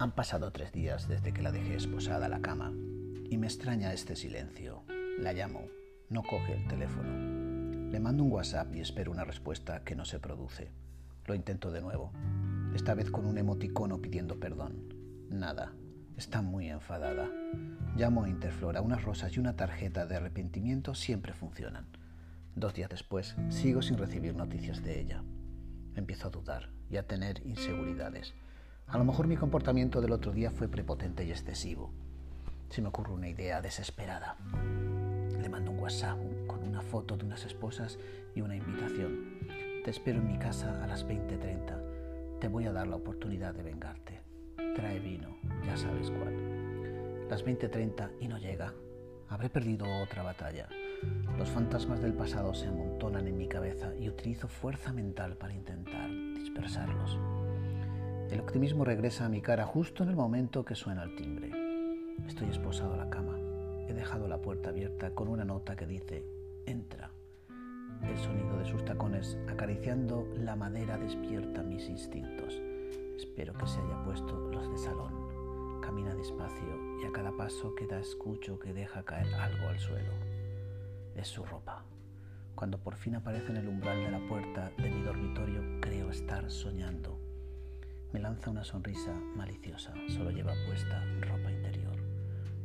Han pasado tres días desde que la dejé esposada a la cama y me extraña este silencio. La llamo, no coge el teléfono. Le mando un WhatsApp y espero una respuesta que no se produce. Lo intento de nuevo, esta vez con un emoticono pidiendo perdón. Nada, está muy enfadada. Llamo a Interflora, unas rosas y una tarjeta de arrepentimiento siempre funcionan. Dos días después, sigo sin recibir noticias de ella. Empiezo a dudar y a tener inseguridades. A lo mejor mi comportamiento del otro día fue prepotente y excesivo. Se me ocurre una idea desesperada. Le mando un WhatsApp con una foto de unas esposas y una invitación. Te espero en mi casa a las 20.30. Te voy a dar la oportunidad de vengarte. Trae vino, ya sabes cuál. Las 20.30 y no llega. Habré perdido otra batalla. Los fantasmas del pasado se amontonan en mi cabeza y utilizo fuerza mental para intentar dispersarlos. El optimismo regresa a mi cara justo en el momento que suena el timbre. Estoy esposado a la cama. He dejado la puerta abierta con una nota que dice, entra. El sonido de sus tacones acariciando la madera despierta mis instintos. Espero que se haya puesto los de salón. Camina despacio y a cada paso que da escucho que deja caer algo al suelo. Es su ropa. Cuando por fin aparece en el umbral de la puerta de mi dormitorio, creo estar soñando. Me lanza una sonrisa maliciosa. Solo lleva puesta ropa interior,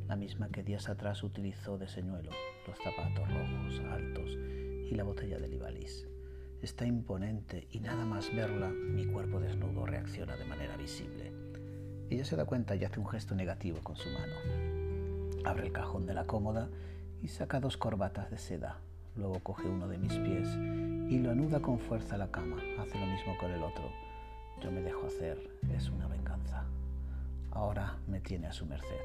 la misma que días atrás utilizó de señuelo, los zapatos rojos, altos y la botella de Libalis. Está imponente y nada más verla, mi cuerpo desnudo reacciona de manera visible. Ella se da cuenta y hace un gesto negativo con su mano. Abre el cajón de la cómoda y saca dos corbatas de seda. Luego coge uno de mis pies y lo anuda con fuerza a la cama. Hace lo mismo con el otro yo me dejo hacer, es una venganza. Ahora me tiene a su merced.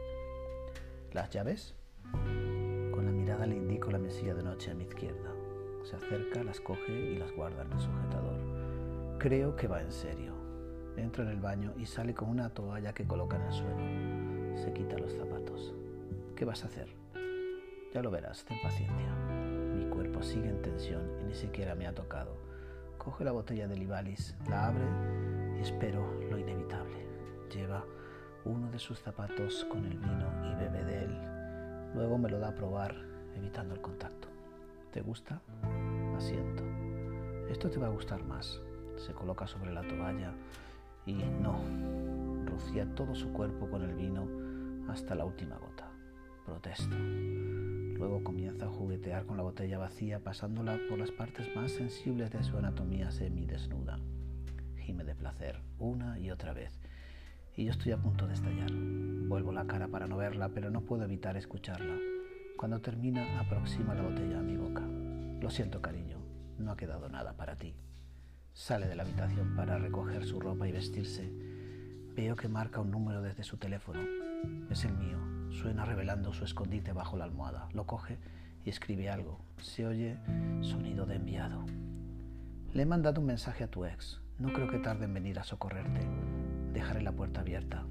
¿Las llaves? Con la mirada le indico la mesilla de noche a mi izquierda. Se acerca, las coge y las guarda en el sujetador. Creo que va en serio. Entra en el baño y sale con una toalla que coloca en el suelo. Se quita los zapatos. ¿Qué vas a hacer? Ya lo verás, ten paciencia. Mi cuerpo sigue en tensión y ni siquiera me ha tocado. Coge la botella de Libalis, la abre espero lo inevitable. Lleva uno de sus zapatos con el vino y bebe de él. Luego me lo da a probar, evitando el contacto. ¿Te gusta? Asiento. Esto te va a gustar más. Se coloca sobre la toalla y no, rocía todo su cuerpo con el vino hasta la última gota. Protesto. Luego comienza a juguetear con la botella vacía, pasándola por las partes más sensibles de su anatomía semidesnuda de placer una y otra vez. Y yo estoy a punto de estallar. Vuelvo la cara para no verla, pero no puedo evitar escucharla. Cuando termina, aproxima la botella a mi boca. Lo siento, cariño, no ha quedado nada para ti. Sale de la habitación para recoger su ropa y vestirse. Veo que marca un número desde su teléfono. Es el mío. Suena revelando su escondite bajo la almohada. Lo coge y escribe algo. Se oye sonido de enviado. Le he mandado un mensaje a tu ex. No creo que tarde en venir a socorrerte. Dejaré la puerta abierta.